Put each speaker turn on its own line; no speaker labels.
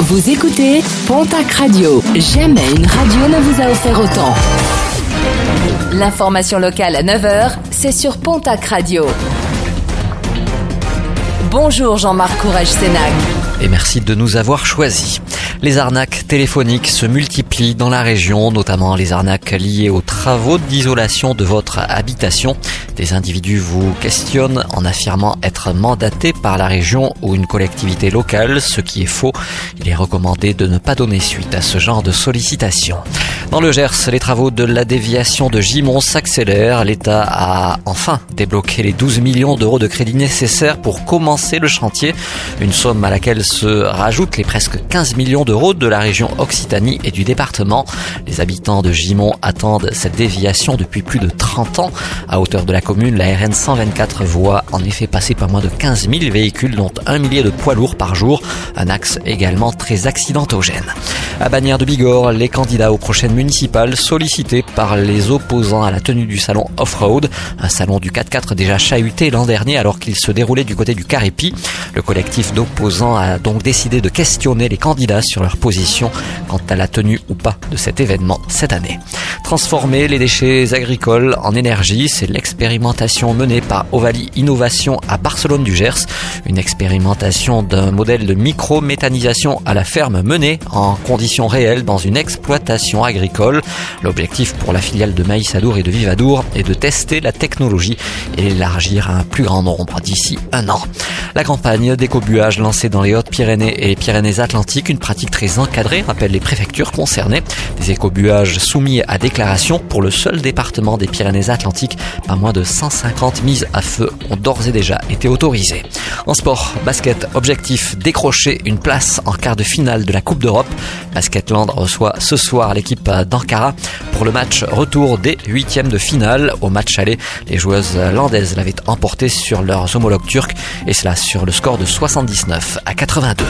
Vous écoutez Pontac Radio. Jamais une radio ne vous a offert autant. L'information locale à 9h, c'est sur Pontac Radio. Bonjour Jean-Marc Courage Sénac.
Et merci de nous avoir choisis. Les arnaques téléphoniques se multiplient dans la région, notamment les arnaques liées aux travaux d'isolation de votre habitation. Des individus vous questionnent en affirmant être mandatés par la région ou une collectivité locale, ce qui est faux. Il est recommandé de ne pas donner suite à ce genre de sollicitations. Dans le Gers, les travaux de la déviation de Gimont s'accélèrent. L'État a enfin débloqué les 12 millions d'euros de crédit nécessaires pour commencer le chantier. Une somme à laquelle se rajoutent les presque 15 millions d'euros de la région Occitanie et du département. Les habitants de Gimont attendent cette déviation depuis plus de 30 ans. À hauteur de la commune, la RN 124 voit en effet passer pas moins de 15 000 véhicules, dont un millier de poids lourds par jour. Un axe également très accidentogène. À Bagnères de Bigorre, les candidats aux prochaines municipales sollicités par les opposants à la tenue du salon off-road, un salon du 4x4 déjà chahuté l'an dernier alors qu'il se déroulait du côté du Carépi. Le collectif d'opposants a donc décidé de questionner les candidats sur leur position quant à la tenue ou pas de cet événement cette année. Transformer les déchets agricoles en énergie, c'est l'expérimentation menée par Ovalie Innovation à Barcelone du Gers, une expérimentation d'un modèle de micro-méthanisation à la ferme menée en conditions réelles dans une exploitation agricole. L'objectif pour la filiale de Maïs Adour et de Vivadour est de tester la technologie et l'élargir à un plus grand nombre d'ici un an. La campagne d'écobuage lancée dans les Hautes-Pyrénées et Pyrénées-Atlantiques, une pratique très encadrée, rappelle les préfectures concernées. Des écobuages soumis à déclaration pour le seul département des Pyrénées-Atlantiques. Pas moins de 150 mises à feu ont d'ores et déjà été autorisées. En sport, basket, objectif décrocher une place en quart de finale de la Coupe d'Europe. Basketland reçoit ce soir l'équipe d'Ankara pour le match retour des huitièmes de finale. Au match aller, les joueuses landaises l'avaient emporté sur leurs homologues turcs et cela sur le score de 79 à 82.